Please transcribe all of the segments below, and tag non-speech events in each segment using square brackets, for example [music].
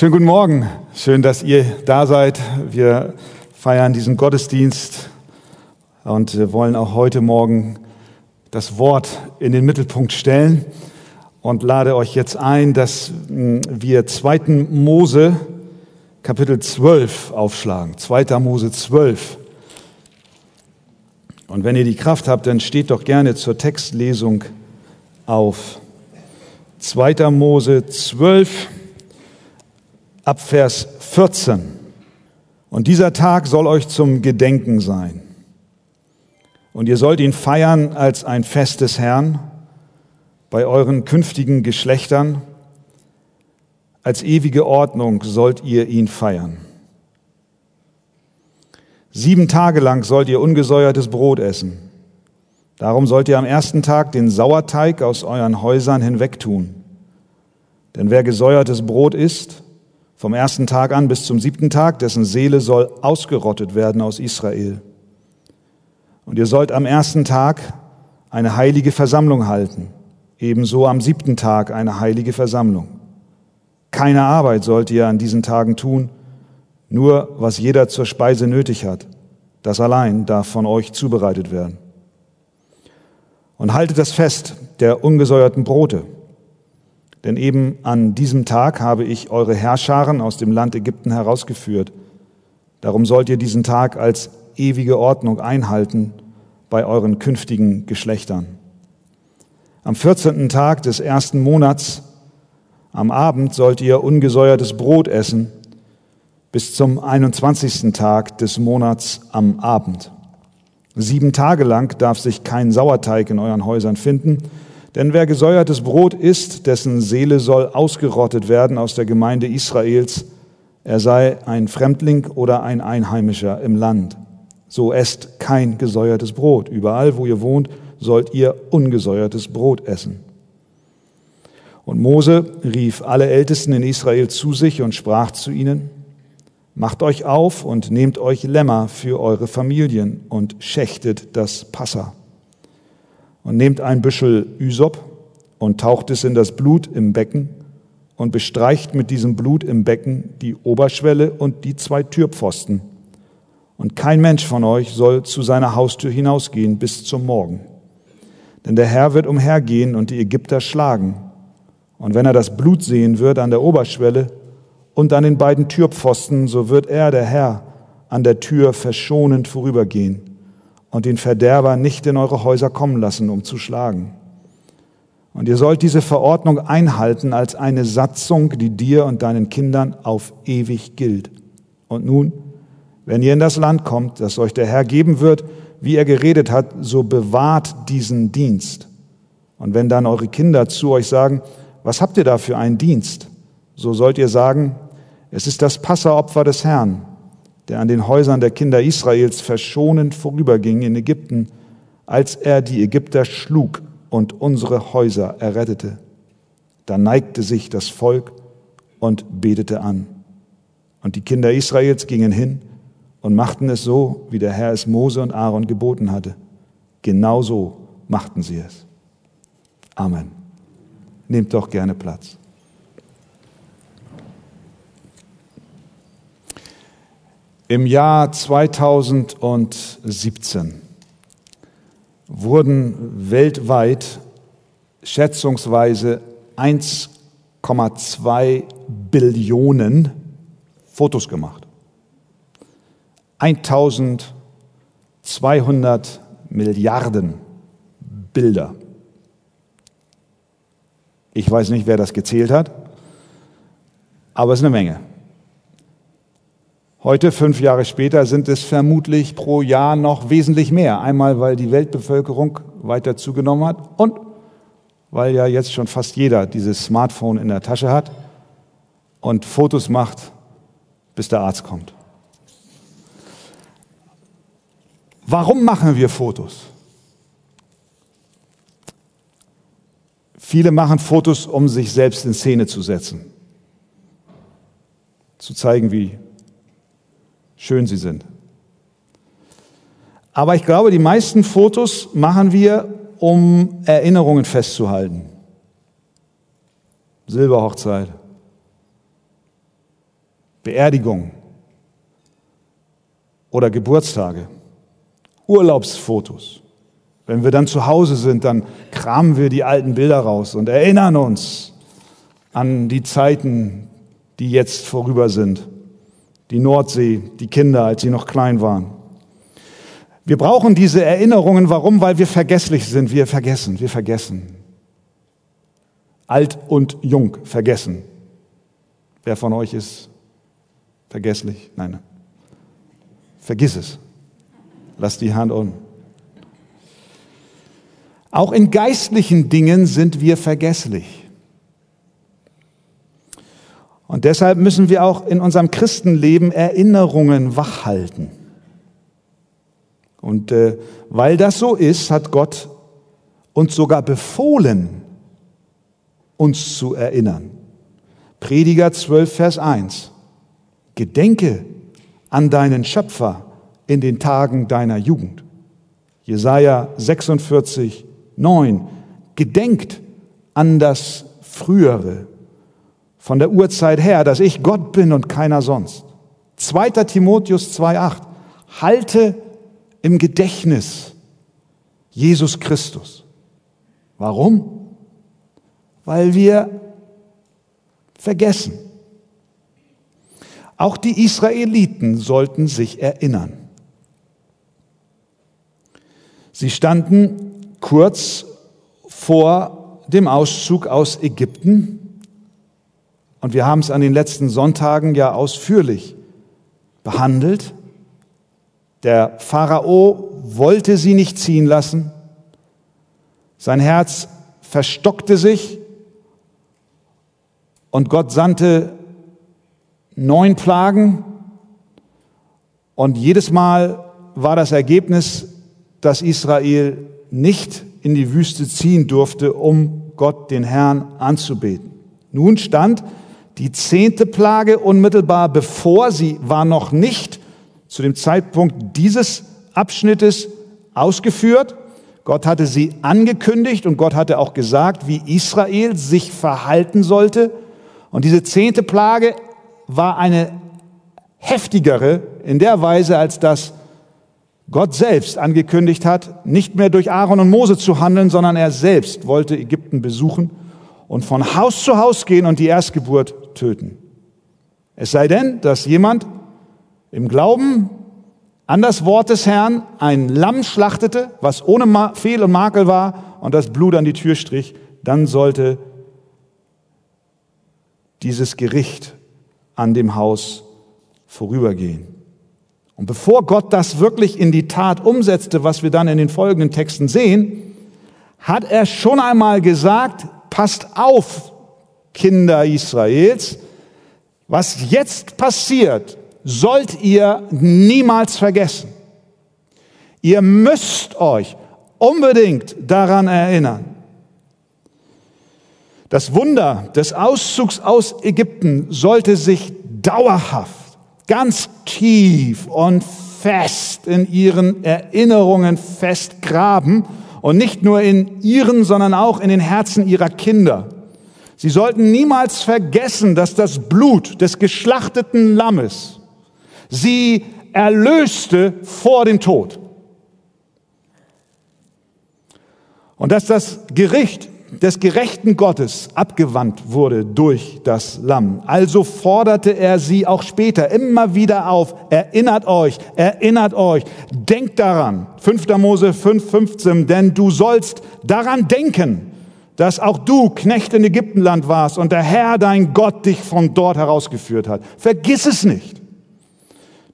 Schönen guten Morgen. Schön, dass ihr da seid. Wir feiern diesen Gottesdienst und wollen auch heute Morgen das Wort in den Mittelpunkt stellen und lade euch jetzt ein, dass hm, wir 2. Mose Kapitel 12 aufschlagen. 2. Mose 12. Und wenn ihr die Kraft habt, dann steht doch gerne zur Textlesung auf. 2. Mose 12 ab Vers 14. Und dieser Tag soll euch zum Gedenken sein. Und ihr sollt ihn feiern als ein Fest des Herrn bei euren künftigen Geschlechtern. Als ewige Ordnung sollt ihr ihn feiern. Sieben Tage lang sollt ihr ungesäuertes Brot essen. Darum sollt ihr am ersten Tag den Sauerteig aus euren Häusern hinwegtun. Denn wer gesäuertes Brot isst, vom ersten Tag an bis zum siebten Tag, dessen Seele soll ausgerottet werden aus Israel. Und ihr sollt am ersten Tag eine heilige Versammlung halten, ebenso am siebten Tag eine heilige Versammlung. Keine Arbeit sollt ihr an diesen Tagen tun, nur was jeder zur Speise nötig hat. Das allein darf von euch zubereitet werden. Und haltet das Fest der ungesäuerten Brote denn eben an diesem Tag habe ich eure Herrscharen aus dem Land Ägypten herausgeführt. Darum sollt ihr diesen Tag als ewige Ordnung einhalten bei euren künftigen Geschlechtern. Am 14. Tag des ersten Monats, am Abend, sollt ihr ungesäuertes Brot essen, bis zum 21. Tag des Monats am Abend. Sieben Tage lang darf sich kein Sauerteig in euren Häusern finden, denn wer gesäuertes Brot isst, dessen Seele soll ausgerottet werden aus der Gemeinde Israels, er sei ein Fremdling oder ein Einheimischer im Land. So esst kein gesäuertes Brot. Überall, wo ihr wohnt, sollt ihr ungesäuertes Brot essen. Und Mose rief alle Ältesten in Israel zu sich und sprach zu ihnen, Macht euch auf und nehmt euch Lämmer für eure Familien und schächtet das Passa und nehmt ein Büschel Ysop und taucht es in das Blut im Becken und bestreicht mit diesem Blut im Becken die Oberschwelle und die zwei Türpfosten. Und kein Mensch von euch soll zu seiner Haustür hinausgehen bis zum Morgen. Denn der Herr wird umhergehen und die Ägypter schlagen. Und wenn er das Blut sehen wird an der Oberschwelle und an den beiden Türpfosten, so wird er, der Herr, an der Tür verschonend vorübergehen und den Verderber nicht in eure Häuser kommen lassen, um zu schlagen. Und ihr sollt diese Verordnung einhalten als eine Satzung, die dir und deinen Kindern auf ewig gilt. Und nun, wenn ihr in das Land kommt, das euch der Herr geben wird, wie er geredet hat, so bewahrt diesen Dienst. Und wenn dann eure Kinder zu euch sagen, was habt ihr da für einen Dienst? So sollt ihr sagen, es ist das Passeropfer des Herrn der an den Häusern der Kinder Israels verschonend vorüberging in Ägypten, als er die Ägypter schlug und unsere Häuser errettete. Da neigte sich das Volk und betete an. Und die Kinder Israels gingen hin und machten es so, wie der Herr es Mose und Aaron geboten hatte. Genauso machten sie es. Amen. Nehmt doch gerne Platz. Im Jahr 2017 wurden weltweit schätzungsweise 1,2 Billionen Fotos gemacht. 1200 Milliarden Bilder. Ich weiß nicht, wer das gezählt hat, aber es ist eine Menge. Heute, fünf Jahre später, sind es vermutlich pro Jahr noch wesentlich mehr. Einmal, weil die Weltbevölkerung weiter zugenommen hat und weil ja jetzt schon fast jeder dieses Smartphone in der Tasche hat und Fotos macht, bis der Arzt kommt. Warum machen wir Fotos? Viele machen Fotos, um sich selbst in Szene zu setzen, zu zeigen, wie schön sie sind. Aber ich glaube, die meisten Fotos machen wir, um Erinnerungen festzuhalten. Silberhochzeit. Beerdigung oder Geburtstage, Urlaubsfotos. Wenn wir dann zu Hause sind, dann kramen wir die alten Bilder raus und erinnern uns an die Zeiten, die jetzt vorüber sind. Die Nordsee, die Kinder, als sie noch klein waren. Wir brauchen diese Erinnerungen. Warum? Weil wir vergesslich sind. Wir vergessen, wir vergessen. Alt und jung vergessen. Wer von euch ist vergesslich? Nein. Vergiss es. Lass die Hand unten. Auch in geistlichen Dingen sind wir vergesslich. Und deshalb müssen wir auch in unserem Christenleben Erinnerungen wachhalten. Und äh, weil das so ist, hat Gott uns sogar befohlen, uns zu erinnern. Prediger 12, Vers 1. Gedenke an deinen Schöpfer in den Tagen deiner Jugend. Jesaja 46, 9. Gedenkt an das Frühere von der Urzeit her, dass ich Gott bin und keiner sonst. 2. Timotheus 2,8. Halte im Gedächtnis Jesus Christus. Warum? Weil wir vergessen. Auch die Israeliten sollten sich erinnern. Sie standen kurz vor dem Auszug aus Ägypten und wir haben es an den letzten Sonntagen ja ausführlich behandelt. Der Pharao wollte sie nicht ziehen lassen. Sein Herz verstockte sich und Gott sandte neun Plagen und jedes Mal war das Ergebnis, dass Israel nicht in die Wüste ziehen durfte, um Gott, den Herrn, anzubeten. Nun stand die zehnte Plage unmittelbar bevor, sie war noch nicht zu dem Zeitpunkt dieses Abschnittes ausgeführt. Gott hatte sie angekündigt und Gott hatte auch gesagt, wie Israel sich verhalten sollte. Und diese zehnte Plage war eine heftigere in der Weise, als dass Gott selbst angekündigt hat, nicht mehr durch Aaron und Mose zu handeln, sondern er selbst wollte Ägypten besuchen und von Haus zu Haus gehen und die Erstgeburt töten. Es sei denn, dass jemand im Glauben an das Wort des Herrn ein Lamm schlachtete, was ohne Fehl und Makel war und das Blut an die Tür strich, dann sollte dieses Gericht an dem Haus vorübergehen. Und bevor Gott das wirklich in die Tat umsetzte, was wir dann in den folgenden Texten sehen, hat er schon einmal gesagt, passt auf, Kinder Israels, was jetzt passiert, sollt ihr niemals vergessen. Ihr müsst euch unbedingt daran erinnern. Das Wunder des Auszugs aus Ägypten sollte sich dauerhaft, ganz tief und fest in ihren Erinnerungen festgraben und nicht nur in ihren, sondern auch in den Herzen ihrer Kinder. Sie sollten niemals vergessen, dass das Blut des geschlachteten Lammes sie erlöste vor dem Tod. Und dass das Gericht des gerechten Gottes abgewandt wurde durch das Lamm. Also forderte er sie auch später immer wieder auf, erinnert euch, erinnert euch, denkt daran. 5. Mose 5, 15, denn du sollst daran denken, dass auch du Knecht in Ägyptenland warst und der Herr, dein Gott, dich von dort herausgeführt hat. Vergiss es nicht.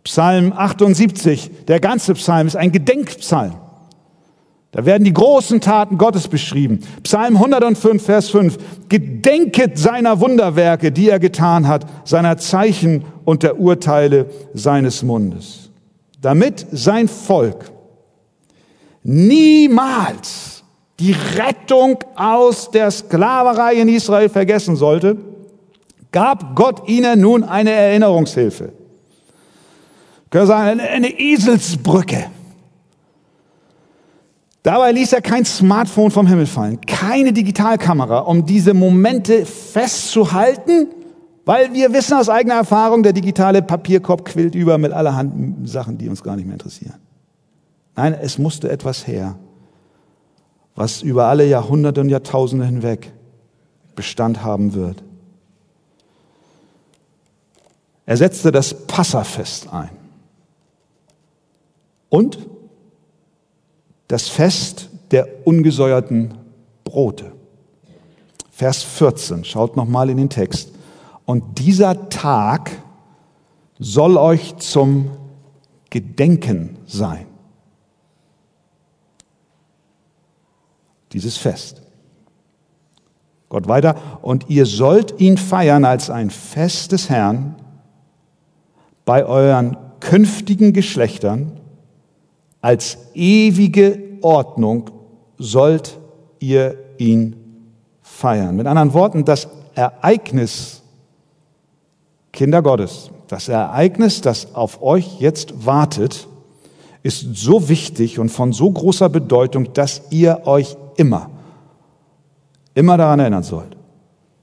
Psalm 78, der ganze Psalm ist ein Gedenkpsalm. Da werden die großen Taten Gottes beschrieben. Psalm 105, Vers 5. Gedenket seiner Wunderwerke, die er getan hat, seiner Zeichen und der Urteile seines Mundes. Damit sein Volk niemals die Rettung aus der Sklaverei in Israel vergessen sollte, gab Gott ihnen nun eine Erinnerungshilfe können wir sagen, eine Eselsbrücke. Dabei ließ er kein Smartphone vom Himmel fallen, keine Digitalkamera, um diese Momente festzuhalten Weil wir wissen aus eigener Erfahrung, der digitale Papierkorb quillt über mit allerhand Sachen, die uns gar nicht mehr interessieren. Nein, es musste etwas her, was über alle Jahrhunderte und Jahrtausende hinweg Bestand haben wird. Er setzte das Passafest ein. Und das Fest der ungesäuerten Brote. Vers 14, schaut nochmal in den Text. Und dieser Tag soll euch zum Gedenken sein. Dieses Fest. Gott weiter, und ihr sollt ihn feiern als ein Fest des Herrn bei euren künftigen Geschlechtern, als ewige Ordnung sollt ihr ihn feiern. Mit anderen Worten, das Ereignis, Kinder Gottes, das Ereignis, das auf euch jetzt wartet, ist so wichtig und von so großer Bedeutung, dass ihr euch immer, immer daran erinnern sollt.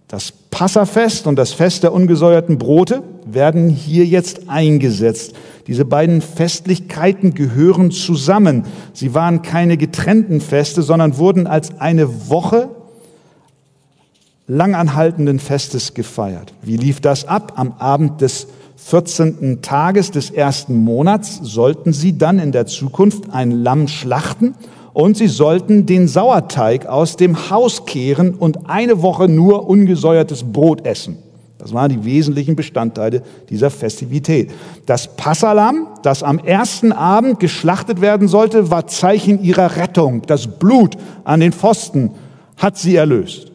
Das Passafest und das Fest der ungesäuerten Brote werden hier jetzt eingesetzt. Diese beiden Festlichkeiten gehören zusammen. Sie waren keine getrennten Feste, sondern wurden als eine Woche langanhaltenden Festes gefeiert. Wie lief das ab? Am Abend des 14. Tages des ersten Monats sollten sie dann in der Zukunft ein Lamm schlachten und sie sollten den Sauerteig aus dem Haus kehren und eine Woche nur ungesäuertes Brot essen. Das waren die wesentlichen Bestandteile dieser Festivität. Das Passalam, das am ersten Abend geschlachtet werden sollte, war Zeichen ihrer Rettung. Das Blut an den Pfosten hat sie erlöst.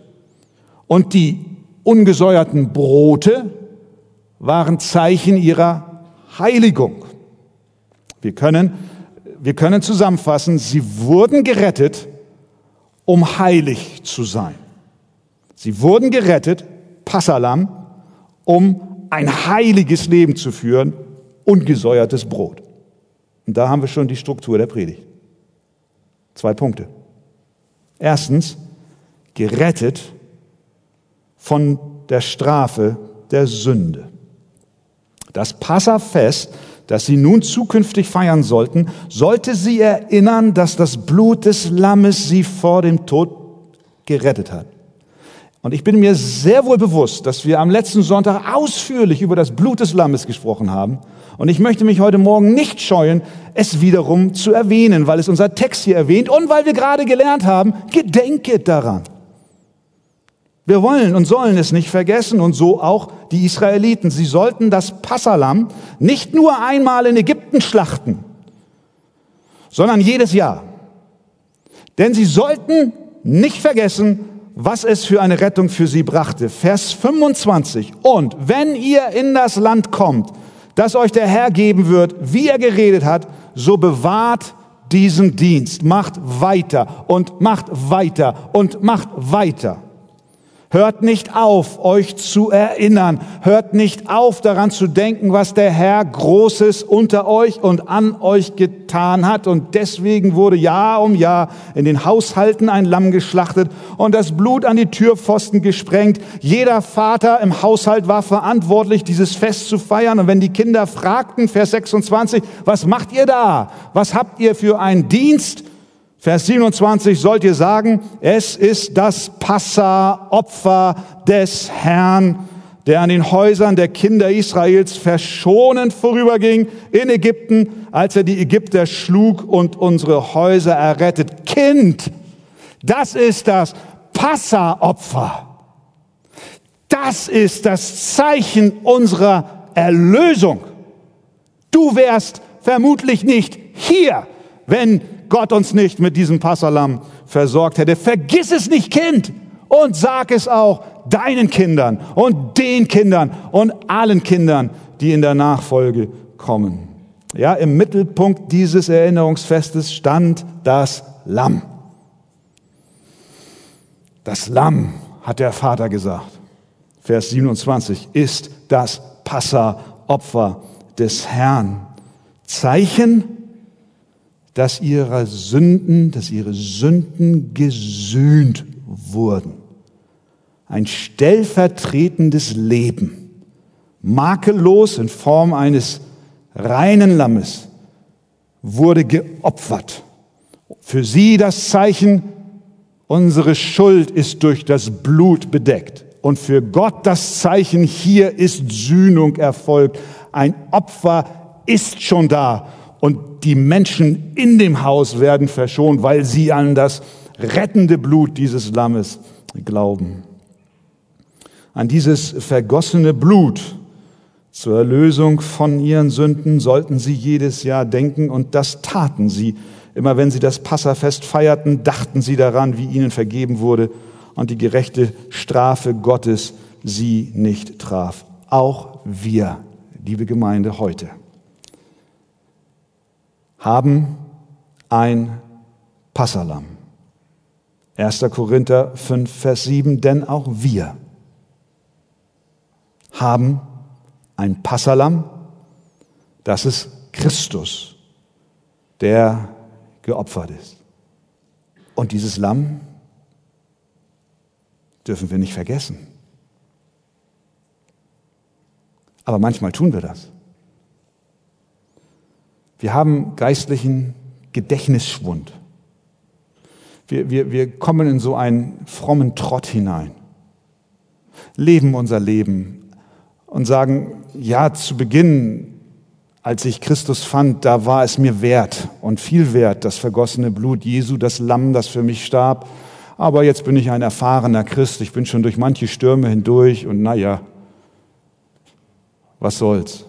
Und die ungesäuerten Brote waren Zeichen ihrer Heiligung. Wir können, wir können zusammenfassen, sie wurden gerettet, um heilig zu sein. Sie wurden gerettet, Passalam, um ein heiliges Leben zu führen, ungesäuertes Brot. Und da haben wir schon die Struktur der Predigt. Zwei Punkte. Erstens, gerettet von der Strafe der Sünde. Das Passafest, das sie nun zukünftig feiern sollten, sollte sie erinnern, dass das Blut des Lammes sie vor dem Tod gerettet hat. Und ich bin mir sehr wohl bewusst, dass wir am letzten Sonntag ausführlich über das Blut des Lammes gesprochen haben. Und ich möchte mich heute Morgen nicht scheuen, es wiederum zu erwähnen, weil es unser Text hier erwähnt und weil wir gerade gelernt haben, gedenke daran. Wir wollen und sollen es nicht vergessen und so auch die Israeliten. Sie sollten das Passalam nicht nur einmal in Ägypten schlachten, sondern jedes Jahr. Denn sie sollten nicht vergessen, was es für eine Rettung für sie brachte. Vers 25. Und wenn ihr in das Land kommt, das euch der Herr geben wird, wie er geredet hat, so bewahrt diesen Dienst. Macht weiter und macht weiter und macht weiter. Hört nicht auf, euch zu erinnern. Hört nicht auf, daran zu denken, was der Herr Großes unter euch und an euch getan hat. Und deswegen wurde Jahr um Jahr in den Haushalten ein Lamm geschlachtet und das Blut an die Türpfosten gesprengt. Jeder Vater im Haushalt war verantwortlich, dieses Fest zu feiern. Und wenn die Kinder fragten, Vers 26, was macht ihr da? Was habt ihr für einen Dienst? Vers 27 sollt ihr sagen, es ist das Passa-Opfer des Herrn, der an den Häusern der Kinder Israels verschonend vorüberging in Ägypten, als er die Ägypter schlug und unsere Häuser errettet. Kind, das ist das Passa-Opfer. Das ist das Zeichen unserer Erlösung. Du wärst vermutlich nicht hier, wenn Gott uns nicht mit diesem Passalam versorgt hätte. Vergiss es nicht, Kind, und sag es auch deinen Kindern und den Kindern und allen Kindern, die in der Nachfolge kommen. Ja, im Mittelpunkt dieses Erinnerungsfestes stand das Lamm. Das Lamm, hat der Vater gesagt. Vers 27 ist das Passa-Opfer des Herrn. Zeichen dass ihre Sünden, dass ihre Sünden gesühnt wurden. Ein stellvertretendes Leben makellos in Form eines reinen Lammes, wurde geopfert. Für sie das Zeichen, unsere Schuld ist durch das Blut bedeckt. Und für Gott das Zeichen, hier ist Sühnung erfolgt. Ein Opfer ist schon da. Und die Menschen in dem Haus werden verschont, weil sie an das rettende Blut dieses Lammes glauben. An dieses vergossene Blut zur Erlösung von ihren Sünden sollten sie jedes Jahr denken und das taten sie. Immer wenn sie das Passafest feierten, dachten sie daran, wie ihnen vergeben wurde und die gerechte Strafe Gottes sie nicht traf. Auch wir, liebe Gemeinde, heute haben ein Passalam. 1. Korinther 5, Vers 7, denn auch wir haben ein Passalam, das ist Christus, der geopfert ist. Und dieses Lamm dürfen wir nicht vergessen. Aber manchmal tun wir das. Wir haben geistlichen Gedächtnisschwund. Wir, wir, wir kommen in so einen frommen Trott hinein, leben unser Leben und sagen, ja, zu Beginn, als ich Christus fand, da war es mir wert und viel wert, das vergossene Blut Jesu, das Lamm, das für mich starb. Aber jetzt bin ich ein erfahrener Christ, ich bin schon durch manche Stürme hindurch und naja, was soll's.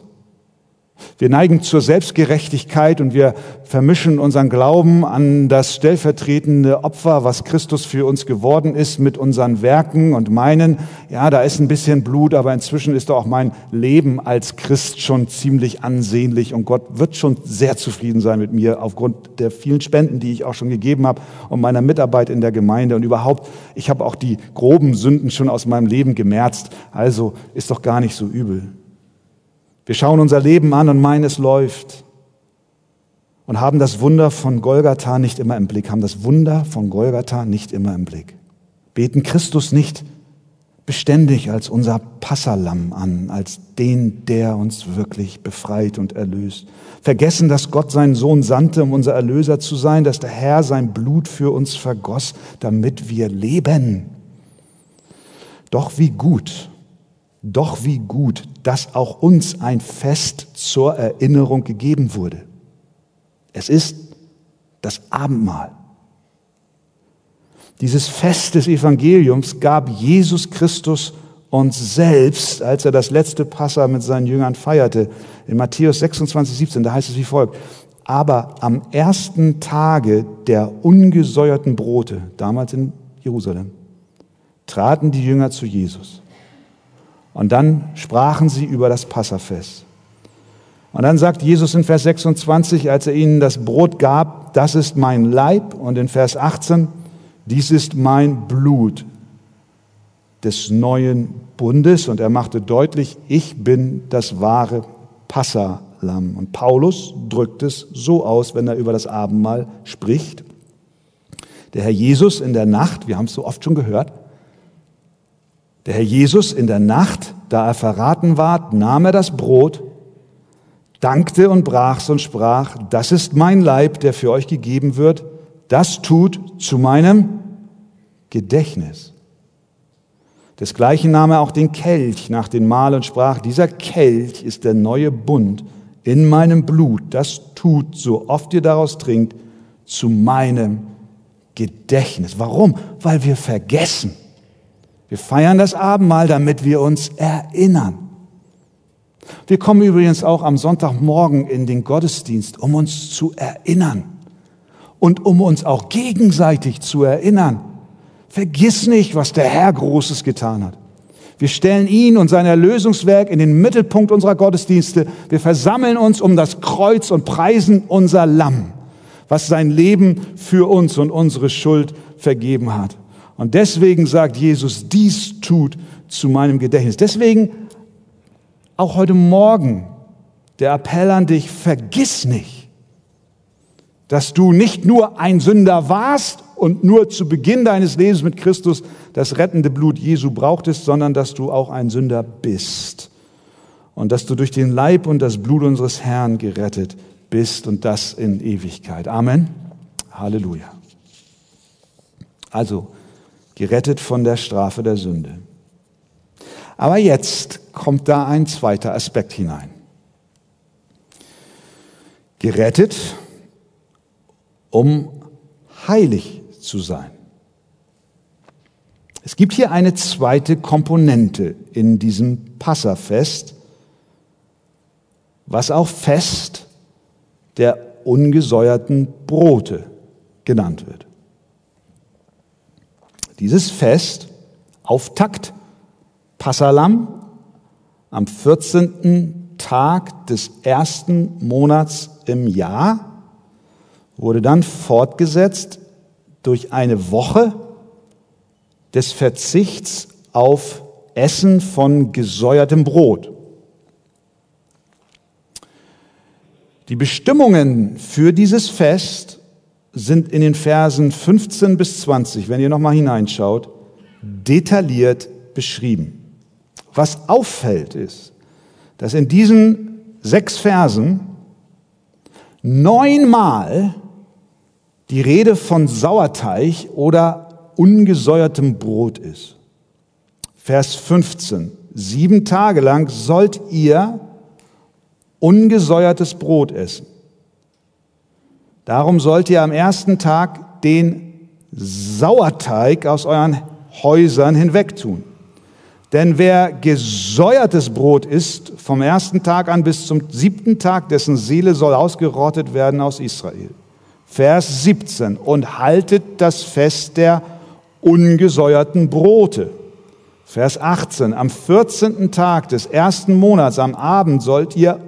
Wir neigen zur Selbstgerechtigkeit und wir vermischen unseren Glauben an das stellvertretende Opfer, was Christus für uns geworden ist, mit unseren Werken und meinen, ja, da ist ein bisschen Blut, aber inzwischen ist doch auch mein Leben als Christ schon ziemlich ansehnlich und Gott wird schon sehr zufrieden sein mit mir aufgrund der vielen Spenden, die ich auch schon gegeben habe und meiner Mitarbeit in der Gemeinde und überhaupt, ich habe auch die groben Sünden schon aus meinem Leben gemerzt, also ist doch gar nicht so übel. Wir schauen unser Leben an und meinen, es läuft. Und haben das Wunder von Golgatha nicht immer im Blick, haben das Wunder von Golgatha nicht immer im Blick. Beten Christus nicht beständig als unser Passalam an, als den, der uns wirklich befreit und erlöst. Vergessen, dass Gott seinen Sohn sandte, um unser Erlöser zu sein, dass der Herr sein Blut für uns vergoss, damit wir leben. Doch wie gut doch wie gut, dass auch uns ein Fest zur Erinnerung gegeben wurde. Es ist das Abendmahl. Dieses Fest des Evangeliums gab Jesus Christus uns selbst, als er das letzte Passa mit seinen Jüngern feierte. In Matthäus 26, 17, da heißt es wie folgt. Aber am ersten Tage der ungesäuerten Brote, damals in Jerusalem, traten die Jünger zu Jesus und dann sprachen sie über das Passafest. Und dann sagt Jesus in Vers 26, als er ihnen das Brot gab, das ist mein Leib. Und in Vers 18, dies ist mein Blut des neuen Bundes. Und er machte deutlich, ich bin das wahre Passalam. Und Paulus drückt es so aus, wenn er über das Abendmahl spricht. Der Herr Jesus in der Nacht, wir haben es so oft schon gehört, der Herr Jesus in der Nacht, da er verraten ward, nahm er das Brot, dankte und brach's und sprach, das ist mein Leib, der für euch gegeben wird, das tut zu meinem Gedächtnis. Desgleichen nahm er auch den Kelch nach dem Mahl und sprach, dieser Kelch ist der neue Bund in meinem Blut, das tut, so oft ihr daraus trinkt, zu meinem Gedächtnis. Warum? Weil wir vergessen. Wir feiern das Abendmahl, damit wir uns erinnern. Wir kommen übrigens auch am Sonntagmorgen in den Gottesdienst, um uns zu erinnern und um uns auch gegenseitig zu erinnern. Vergiss nicht, was der Herr Großes getan hat. Wir stellen ihn und sein Erlösungswerk in den Mittelpunkt unserer Gottesdienste. Wir versammeln uns um das Kreuz und preisen unser Lamm, was sein Leben für uns und unsere Schuld vergeben hat. Und deswegen sagt Jesus, dies tut zu meinem Gedächtnis. Deswegen auch heute Morgen der Appell an dich, vergiss nicht, dass du nicht nur ein Sünder warst und nur zu Beginn deines Lebens mit Christus das rettende Blut Jesu brauchtest, sondern dass du auch ein Sünder bist und dass du durch den Leib und das Blut unseres Herrn gerettet bist und das in Ewigkeit. Amen. Halleluja. Also gerettet von der Strafe der Sünde. Aber jetzt kommt da ein zweiter Aspekt hinein. Gerettet, um heilig zu sein. Es gibt hier eine zweite Komponente in diesem Passafest, was auch Fest der ungesäuerten Brote genannt wird. Dieses Fest, Auftakt, Passalam, am 14. Tag des ersten Monats im Jahr, wurde dann fortgesetzt durch eine Woche des Verzichts auf Essen von gesäuertem Brot. Die Bestimmungen für dieses Fest sind in den Versen 15 bis 20, wenn ihr nochmal hineinschaut, detailliert beschrieben. Was auffällt ist, dass in diesen sechs Versen neunmal die Rede von Sauerteig oder ungesäuertem Brot ist. Vers 15. Sieben Tage lang sollt ihr ungesäuertes Brot essen. Darum sollt ihr am ersten Tag den Sauerteig aus euren Häusern hinwegtun. Denn wer gesäuertes Brot isst, vom ersten Tag an bis zum siebten Tag, dessen Seele soll ausgerottet werden aus Israel. Vers 17. Und haltet das Fest der ungesäuerten Brote. Vers 18. Am 14. Tag des ersten Monats am Abend sollt ihr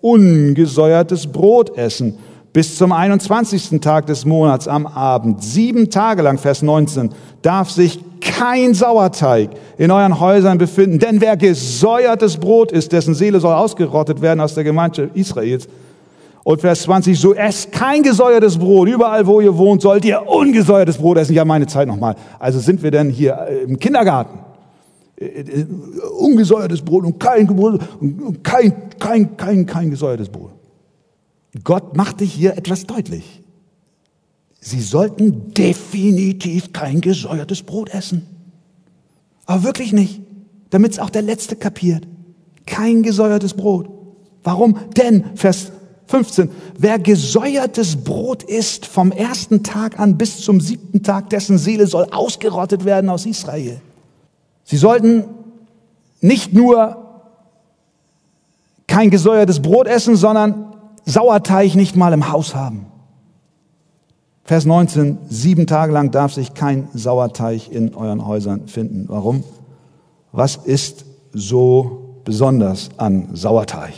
ungesäuertes Brot essen bis zum 21. Tag des Monats am Abend. Sieben Tage lang, Vers 19, darf sich kein Sauerteig in euren Häusern befinden. Denn wer gesäuertes Brot ist, dessen Seele soll ausgerottet werden aus der Gemeinschaft Israels. Und Vers 20, so esst kein gesäuertes Brot. Überall, wo ihr wohnt, sollt ihr ungesäuertes Brot essen. Ja, meine Zeit nochmal. Also sind wir denn hier äh, im Kindergarten? Äh, äh, ungesäuertes Brot und kein, kein, kein, kein, kein gesäuertes Brot. Gott machte hier etwas deutlich. Sie sollten definitiv kein gesäuertes Brot essen. Aber wirklich nicht, damit es auch der Letzte kapiert. Kein gesäuertes Brot. Warum? Denn, Vers 15, wer gesäuertes Brot isst vom ersten Tag an bis zum siebten Tag, dessen Seele soll ausgerottet werden aus Israel. Sie sollten nicht nur kein gesäuertes Brot essen, sondern Sauerteig nicht mal im Haus haben. Vers 19, sieben Tage lang darf sich kein Sauerteig in euren Häusern finden. Warum? Was ist so besonders an Sauerteig?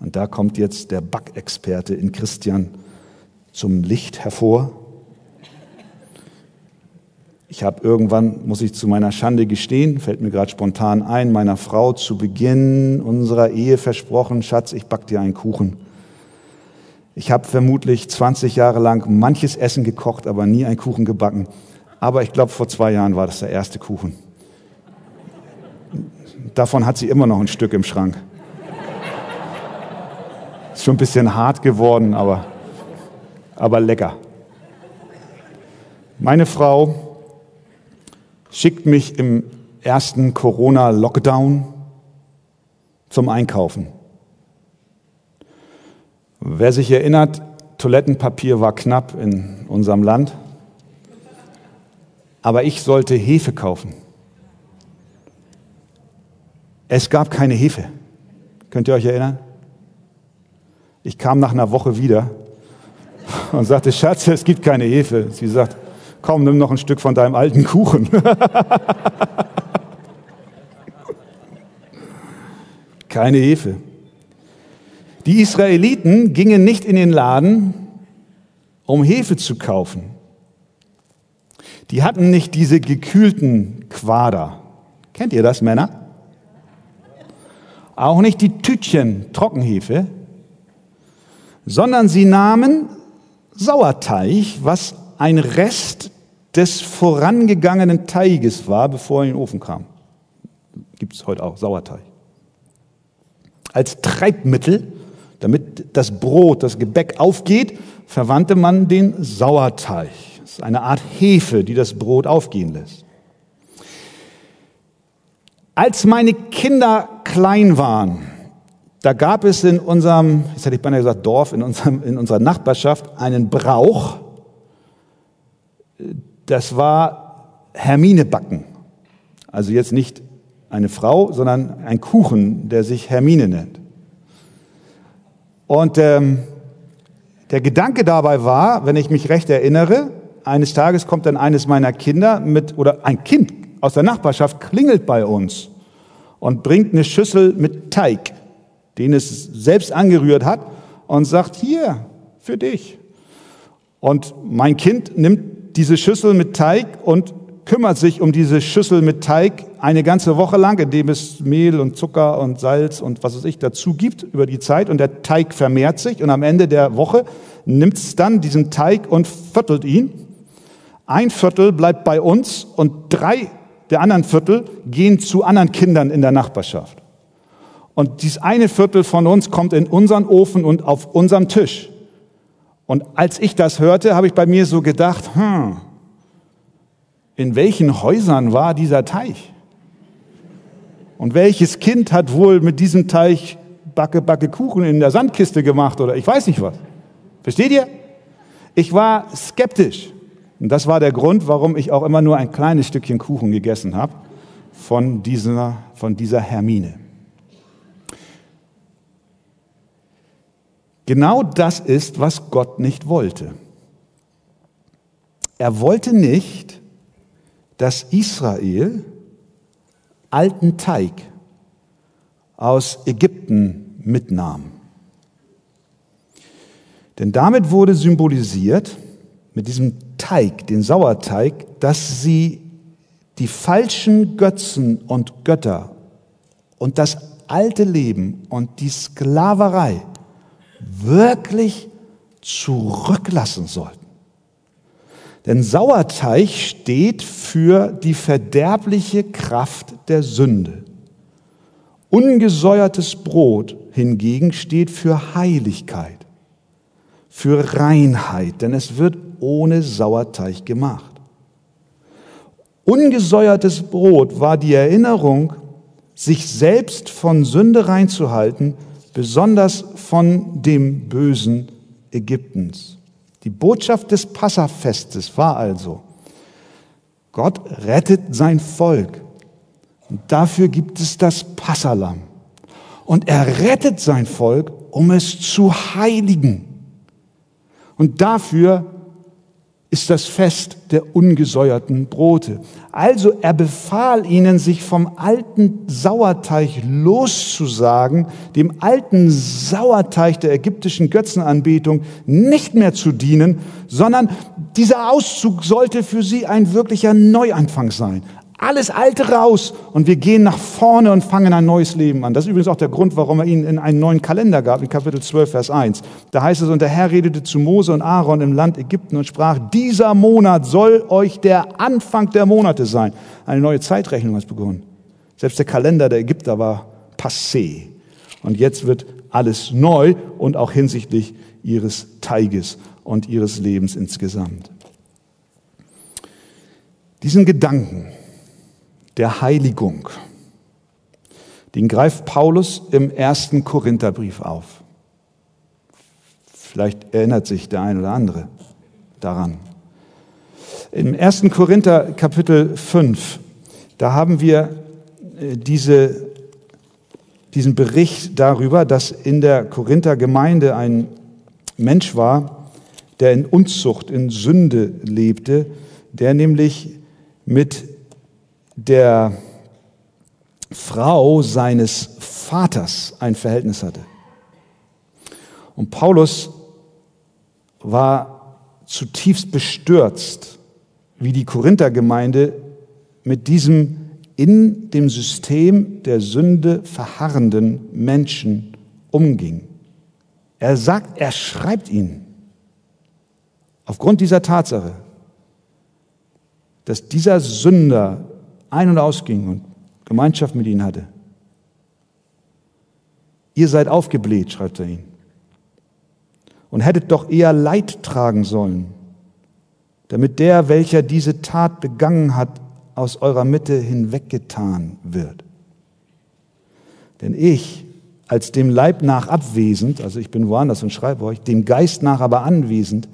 Und da kommt jetzt der Backexperte in Christian zum Licht hervor. Ich habe irgendwann, muss ich zu meiner Schande gestehen, fällt mir gerade spontan ein, meiner Frau zu Beginn unserer Ehe versprochen, Schatz, ich back dir einen Kuchen. Ich habe vermutlich 20 Jahre lang manches Essen gekocht, aber nie einen Kuchen gebacken. Aber ich glaube, vor zwei Jahren war das der erste Kuchen. Davon hat sie immer noch ein Stück im Schrank. Ist schon ein bisschen hart geworden, aber, aber lecker. Meine Frau schickt mich im ersten Corona-Lockdown zum Einkaufen. Wer sich erinnert, Toilettenpapier war knapp in unserem Land, aber ich sollte Hefe kaufen. Es gab keine Hefe. Könnt ihr euch erinnern? Ich kam nach einer Woche wieder und sagte, Schatz, es gibt keine Hefe. Sie sagt, komm, nimm noch ein Stück von deinem alten Kuchen. [laughs] Keine Hefe. Die Israeliten gingen nicht in den Laden, um Hefe zu kaufen. Die hatten nicht diese gekühlten Quader. Kennt ihr das, Männer? Auch nicht die Tütchen Trockenhefe, sondern sie nahmen Sauerteig, was ein Rest des vorangegangenen Teiges war, bevor er in den Ofen kam. Gibt es heute auch, Sauerteig. als Treibmittel, damit das Brot, das Gebäck aufgeht, verwandte man den Sauerteig. Das ist eine Art Hefe, die das Brot aufgehen lässt. Als meine Kinder klein waren, da gab es in unserem, jetzt hätte ich beinahe gesagt Dorf, in, unserem, in unserer Nachbarschaft einen Brauch, das war Hermine backen. Also jetzt nicht eine Frau, sondern ein Kuchen, der sich Hermine nennt. Und ähm, der Gedanke dabei war, wenn ich mich recht erinnere, eines Tages kommt dann eines meiner Kinder mit, oder ein Kind aus der Nachbarschaft klingelt bei uns und bringt eine Schüssel mit Teig, den es selbst angerührt hat und sagt, hier, für dich. Und mein Kind nimmt diese Schüssel mit Teig und kümmert sich um diese Schüssel mit Teig eine ganze Woche lang, indem es Mehl und Zucker und Salz und was es ich dazu gibt über die Zeit und der Teig vermehrt sich und am Ende der Woche nimmt es dann diesen Teig und viertelt ihn. Ein Viertel bleibt bei uns und drei der anderen Viertel gehen zu anderen Kindern in der Nachbarschaft. Und dieses eine Viertel von uns kommt in unseren Ofen und auf unserem Tisch. Und als ich das hörte, habe ich bei mir so gedacht, hm, in welchen Häusern war dieser Teich? Und welches Kind hat wohl mit diesem Teich Backe, Backe Kuchen in der Sandkiste gemacht oder ich weiß nicht was. Versteht ihr? Ich war skeptisch. Und das war der Grund, warum ich auch immer nur ein kleines Stückchen Kuchen gegessen habe von dieser, von dieser Hermine. Genau das ist, was Gott nicht wollte. Er wollte nicht, dass Israel alten Teig aus Ägypten mitnahm. Denn damit wurde symbolisiert, mit diesem Teig, den Sauerteig, dass sie die falschen Götzen und Götter und das alte Leben und die Sklaverei wirklich zurücklassen sollten. Denn Sauerteig steht für die verderbliche Kraft der Sünde. Ungesäuertes Brot hingegen steht für Heiligkeit, für Reinheit, denn es wird ohne Sauerteig gemacht. Ungesäuertes Brot war die Erinnerung, sich selbst von Sünde reinzuhalten, besonders von dem Bösen Ägyptens. Die Botschaft des Passafestes war also, Gott rettet sein Volk. Und dafür gibt es das Passalam. Und er rettet sein Volk, um es zu heiligen. Und dafür ist das Fest der ungesäuerten Brote. Also er befahl ihnen, sich vom alten Sauerteig loszusagen, dem alten Sauerteig der ägyptischen Götzenanbetung nicht mehr zu dienen, sondern dieser Auszug sollte für sie ein wirklicher Neuanfang sein. Alles Alte raus und wir gehen nach vorne und fangen ein neues Leben an. Das ist übrigens auch der Grund, warum er ihnen in einen neuen Kalender gab, in Kapitel 12, Vers 1. Da heißt es, und der Herr redete zu Mose und Aaron im Land Ägypten und sprach, dieser Monat soll euch der Anfang der Monate sein. Eine neue Zeitrechnung hat begonnen. Selbst der Kalender der Ägypter war passé. Und jetzt wird alles neu und auch hinsichtlich ihres Teiges und ihres Lebens insgesamt. Diesen Gedanken, der Heiligung. Den greift Paulus im ersten Korintherbrief auf. Vielleicht erinnert sich der ein oder andere daran. Im ersten Korinther Kapitel 5, da haben wir äh, diese, diesen Bericht darüber, dass in der Korinther Gemeinde ein Mensch war, der in Unzucht, in Sünde lebte, der nämlich mit der Frau seines Vaters ein Verhältnis hatte. Und Paulus war zutiefst bestürzt, wie die Korinthergemeinde mit diesem in dem System der Sünde verharrenden Menschen umging. Er sagt, er schreibt ihnen aufgrund dieser Tatsache, dass dieser Sünder ein- und ausging und Gemeinschaft mit ihnen hatte. Ihr seid aufgebläht, schreibt er ihnen. Und hättet doch eher Leid tragen sollen, damit der, welcher diese Tat begangen hat, aus eurer Mitte hinweggetan wird. Denn ich, als dem Leib nach abwesend, also ich bin woanders und schreibe euch, dem Geist nach aber anwesend,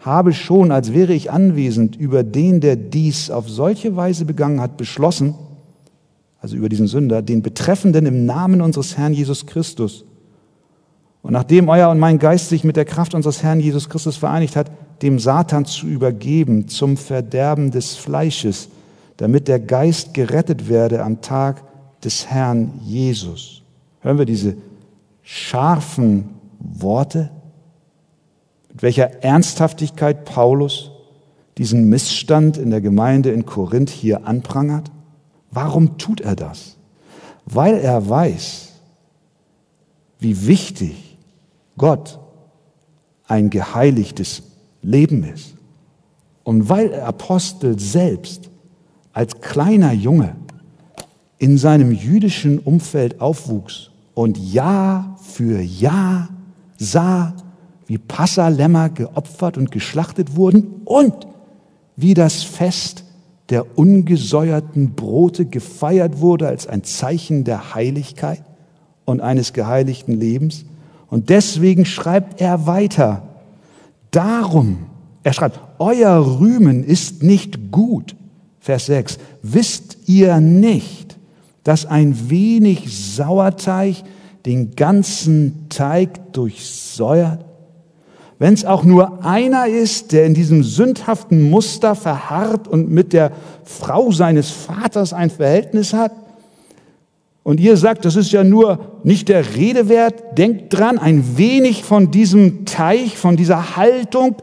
habe schon, als wäre ich anwesend, über den, der dies auf solche Weise begangen hat, beschlossen, also über diesen Sünder, den Betreffenden im Namen unseres Herrn Jesus Christus. Und nachdem euer und mein Geist sich mit der Kraft unseres Herrn Jesus Christus vereinigt hat, dem Satan zu übergeben zum Verderben des Fleisches, damit der Geist gerettet werde am Tag des Herrn Jesus. Hören wir diese scharfen Worte? Mit welcher Ernsthaftigkeit Paulus diesen Missstand in der Gemeinde in Korinth hier anprangert? Warum tut er das? Weil er weiß, wie wichtig Gott ein geheiligtes Leben ist. Und weil der Apostel selbst als kleiner Junge in seinem jüdischen Umfeld aufwuchs und Jahr für Jahr sah, wie Passalämmer geopfert und geschlachtet wurden und wie das Fest der ungesäuerten Brote gefeiert wurde als ein Zeichen der Heiligkeit und eines geheiligten Lebens. Und deswegen schreibt er weiter, darum, er schreibt, euer Rühmen ist nicht gut. Vers 6, wisst ihr nicht, dass ein wenig Sauerteig den ganzen Teig durchsäuert? Wenn es auch nur einer ist, der in diesem sündhaften Muster verharrt und mit der Frau seines Vaters ein Verhältnis hat, und ihr sagt, das ist ja nur nicht der Rede wert, denkt dran, ein wenig von diesem Teich, von dieser Haltung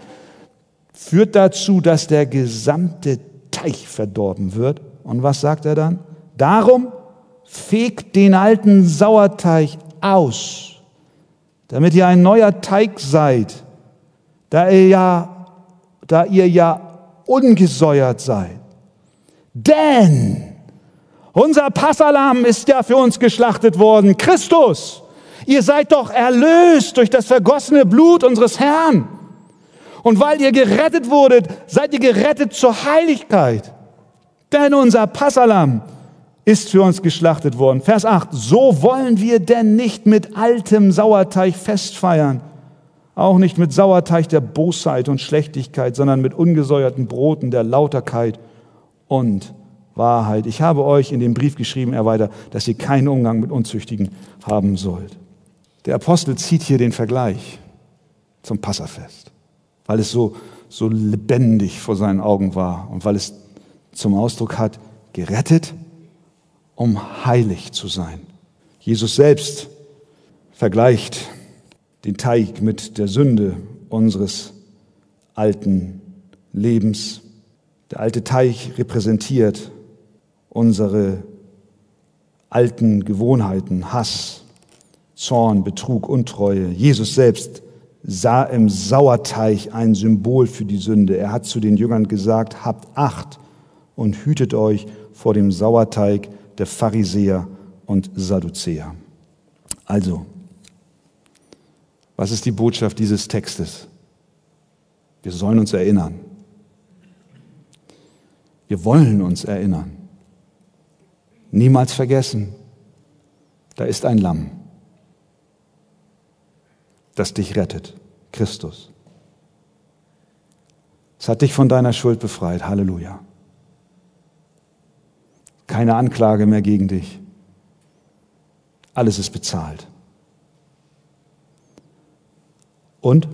führt dazu, dass der gesamte Teich verdorben wird. Und was sagt er dann? Darum fegt den alten Sauerteig aus, damit ihr ein neuer Teig seid, da ihr ja, da ihr ja ungesäuert seid. Denn unser Passalam ist ja für uns geschlachtet worden, Christus. Ihr seid doch erlöst durch das vergossene Blut unseres Herrn. Und weil ihr gerettet wurdet, seid ihr gerettet zur Heiligkeit. Denn unser Passalam ist für uns geschlachtet worden. Vers 8. So wollen wir denn nicht mit altem Sauerteig festfeiern, auch nicht mit Sauerteig der Bosheit und Schlechtigkeit, sondern mit ungesäuerten Broten der Lauterkeit und Wahrheit. Ich habe euch in dem Brief geschrieben, er weiter, dass ihr keinen Umgang mit Unzüchtigen haben sollt. Der Apostel zieht hier den Vergleich zum Passafest, weil es so, so lebendig vor seinen Augen war und weil es zum Ausdruck hat, gerettet, um heilig zu sein. Jesus selbst vergleicht den Teig mit der Sünde unseres alten Lebens. Der alte Teig repräsentiert unsere alten Gewohnheiten, Hass, Zorn, Betrug, Untreue. Jesus selbst sah im Sauerteig ein Symbol für die Sünde. Er hat zu den Jüngern gesagt, habt Acht und hütet euch vor dem Sauerteig der Pharisäer und Sadduzäer. Also, was ist die Botschaft dieses Textes? Wir sollen uns erinnern. Wir wollen uns erinnern. Niemals vergessen, da ist ein Lamm, das dich rettet, Christus. Es hat dich von deiner Schuld befreit. Halleluja. Keine Anklage mehr gegen dich. Alles ist bezahlt. Und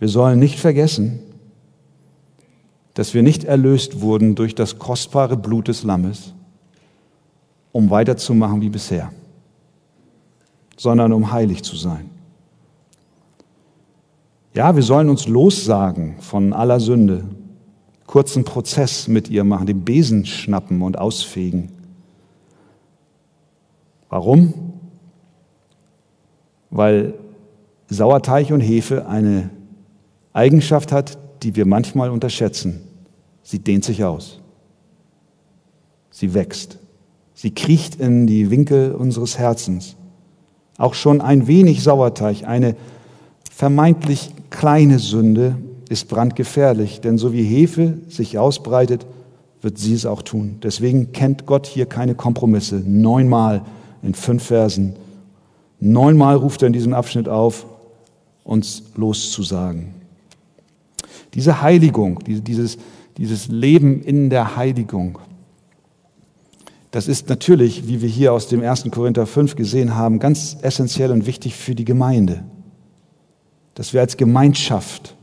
wir sollen nicht vergessen, dass wir nicht erlöst wurden durch das kostbare Blut des Lammes, um weiterzumachen wie bisher, sondern um heilig zu sein. Ja, wir sollen uns lossagen von aller Sünde, kurzen Prozess mit ihr machen, den Besen schnappen und ausfegen. Warum? Weil Sauerteig und Hefe eine Eigenschaft hat, die wir manchmal unterschätzen. Sie dehnt sich aus. Sie wächst. Sie kriecht in die Winkel unseres Herzens. Auch schon ein wenig Sauerteig, eine vermeintlich kleine Sünde, ist brandgefährlich, denn so wie Hefe sich ausbreitet, wird sie es auch tun. Deswegen kennt Gott hier keine Kompromisse. Neunmal in fünf Versen. Neunmal ruft er in diesem Abschnitt auf, uns loszusagen. Diese Heiligung, dieses, dieses Leben in der Heiligung, das ist natürlich, wie wir hier aus dem 1. Korinther 5 gesehen haben, ganz essentiell und wichtig für die Gemeinde. Dass wir als Gemeinschaft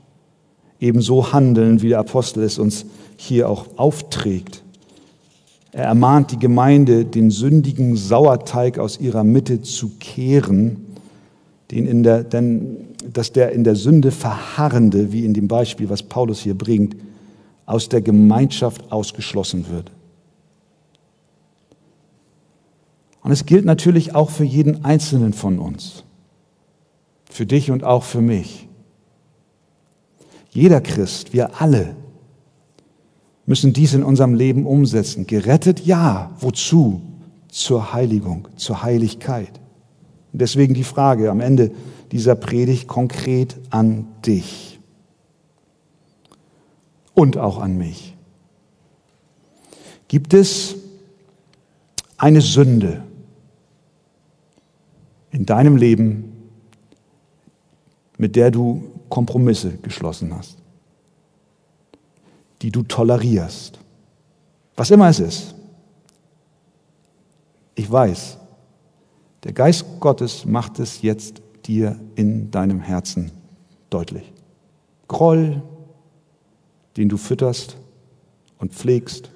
ebenso handeln, wie der Apostel es uns hier auch aufträgt. Er ermahnt die Gemeinde, den sündigen Sauerteig aus ihrer Mitte zu kehren, den in der, denn, dass der in der Sünde verharrende, wie in dem Beispiel, was Paulus hier bringt, aus der Gemeinschaft ausgeschlossen wird. Und es gilt natürlich auch für jeden Einzelnen von uns, für dich und auch für mich. Jeder Christ, wir alle, müssen dies in unserem Leben umsetzen. Gerettet, ja. Wozu? Zur Heiligung, zur Heiligkeit. Und deswegen die Frage am Ende dieser Predigt konkret an dich und auch an mich. Gibt es eine Sünde in deinem Leben, mit der du Kompromisse geschlossen hast? die du tolerierst. Was immer es ist. Ich weiß, der Geist Gottes macht es jetzt dir in deinem Herzen deutlich. Groll, den du fütterst und pflegst,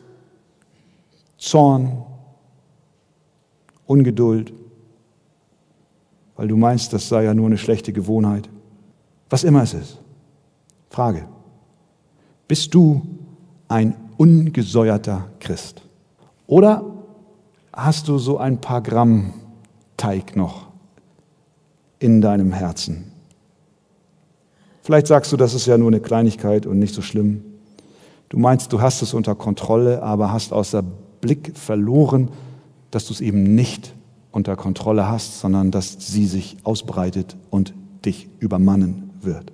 Zorn, Ungeduld, weil du meinst, das sei ja nur eine schlechte Gewohnheit. Was immer es ist. Frage. Bist du ein ungesäuerter Christ? Oder hast du so ein paar Gramm Teig noch in deinem Herzen? Vielleicht sagst du, das ist ja nur eine Kleinigkeit und nicht so schlimm. Du meinst, du hast es unter Kontrolle, aber hast außer Blick verloren, dass du es eben nicht unter Kontrolle hast, sondern dass sie sich ausbreitet und dich übermannen wird.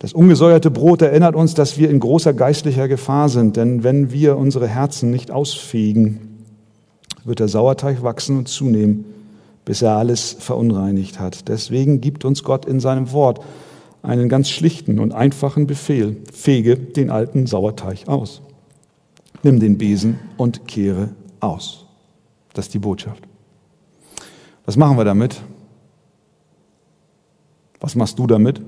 Das ungesäuerte Brot erinnert uns, dass wir in großer geistlicher Gefahr sind, denn wenn wir unsere Herzen nicht ausfegen, wird der Sauerteig wachsen und zunehmen, bis er alles verunreinigt hat. Deswegen gibt uns Gott in seinem Wort einen ganz schlichten und einfachen Befehl. Fege den alten Sauerteig aus. Nimm den Besen und kehre aus. Das ist die Botschaft. Was machen wir damit? Was machst du damit?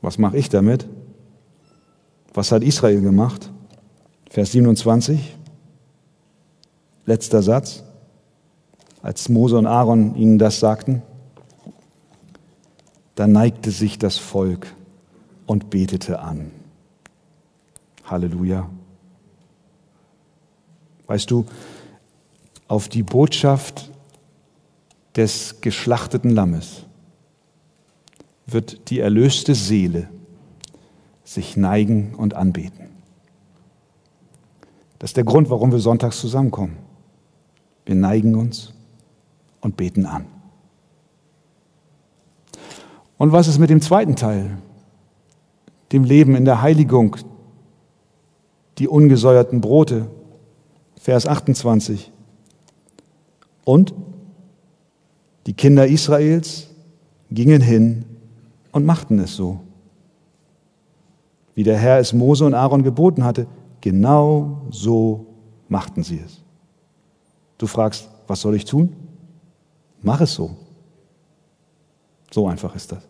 Was mache ich damit? Was hat Israel gemacht? Vers 27, letzter Satz, als Mose und Aaron ihnen das sagten, da neigte sich das Volk und betete an. Halleluja. Weißt du, auf die Botschaft des geschlachteten Lammes wird die erlöste Seele sich neigen und anbeten. Das ist der Grund, warum wir sonntags zusammenkommen. Wir neigen uns und beten an. Und was ist mit dem zweiten Teil? Dem Leben in der Heiligung, die ungesäuerten Brote. Vers 28. Und die Kinder Israels gingen hin und machten es so. Wie der Herr es Mose und Aaron geboten hatte, genau so machten sie es. Du fragst, was soll ich tun? Mach es so. So einfach ist das.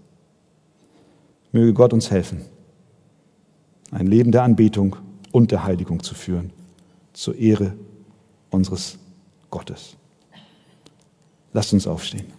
Möge Gott uns helfen, ein Leben der Anbetung und der Heiligung zu führen, zur Ehre unseres Gottes. Lasst uns aufstehen.